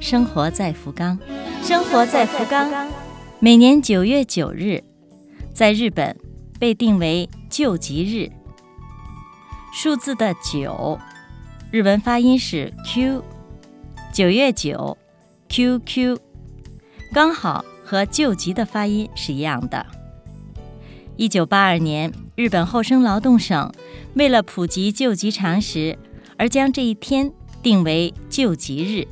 生活在福冈》。生活在福冈，每年九月九日，在日本被定为救急日。数字的九，日文发音是 Q，九月九，QQ，刚好和救急的发音是一样的。一九八二年，日本厚生劳动省为了普及救急常识，而将这一天定为救急日。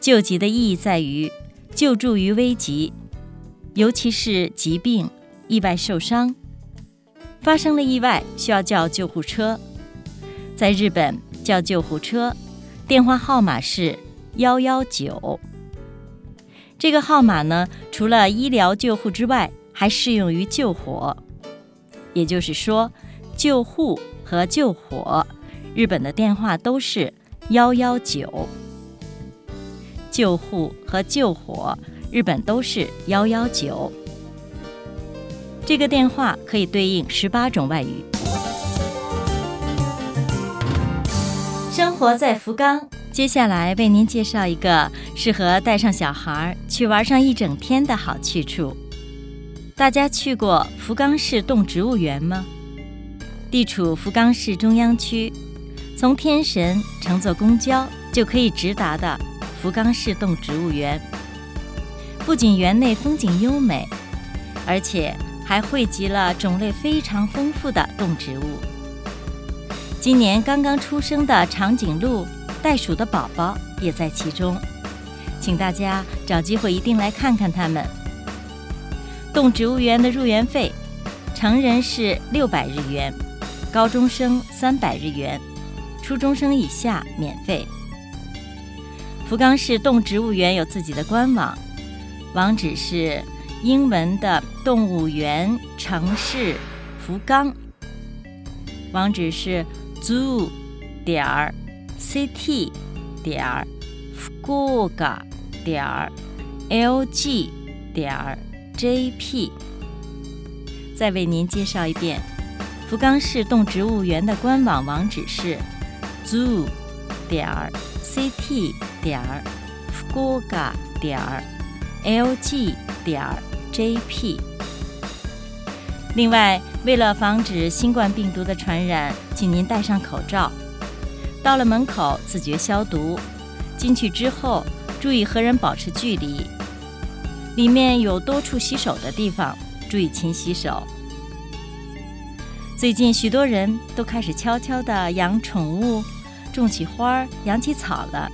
救急的意义在于救助于危急，尤其是疾病、意外受伤。发生了意外，需要叫救护车。在日本叫救护车，电话号码是幺幺九。这个号码呢，除了医疗救护之外，还适用于救火。也就是说，救护和救火，日本的电话都是幺幺九。救护和救火，日本都是幺幺九。这个电话可以对应十八种外语。生活在福冈，接下来为您介绍一个适合带上小孩去玩上一整天的好去处。大家去过福冈市动植物园吗？地处福冈市中央区，从天神乘坐公交就可以直达的福冈市动植物园。不仅园内风景优美，而且还汇集了种类非常丰富的动植物。今年刚刚出生的长颈鹿、袋鼠的宝宝也在其中，请大家找机会一定来看看它们。动植物园的入园费，成人是六百日元，高中生三百日元，初中生以下免费。福冈市动植物园有自己的官网，网址是英文的“动物园城市福冈”，网址是 zoo 点儿 ct 点儿福岡点 lg 点 jp。再为您介绍一遍，福冈市动植物园的官网网址是 zoo 点 ct 点儿 gg 点儿 lg 点儿 jp。另外，为了防止新冠病毒的传染，请您戴上口罩。到了门口自觉消毒，进去之后注意和人保持距离。里面有多处洗手的地方，注意勤洗手。最近许多人都开始悄悄地养宠物，种起花儿、养起草了。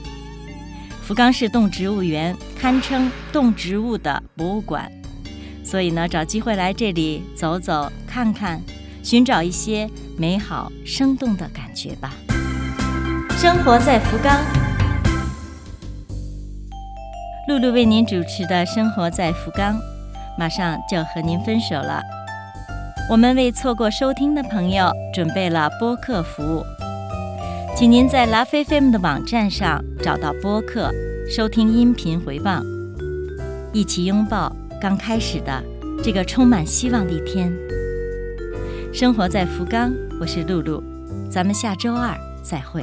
福冈市动植物园堪称动植物的博物馆。所以呢，找机会来这里走走看看，寻找一些美好生动的感觉吧。生活在福冈，露露为您主持的《生活在福冈》，马上就要和您分手了。我们为错过收听的朋友准备了播客服务，请您在 l a f FM 的网站上找到播客，收听音频回放，一起拥抱。刚开始的这个充满希望的一天，生活在福冈，我是露露，咱们下周二再会。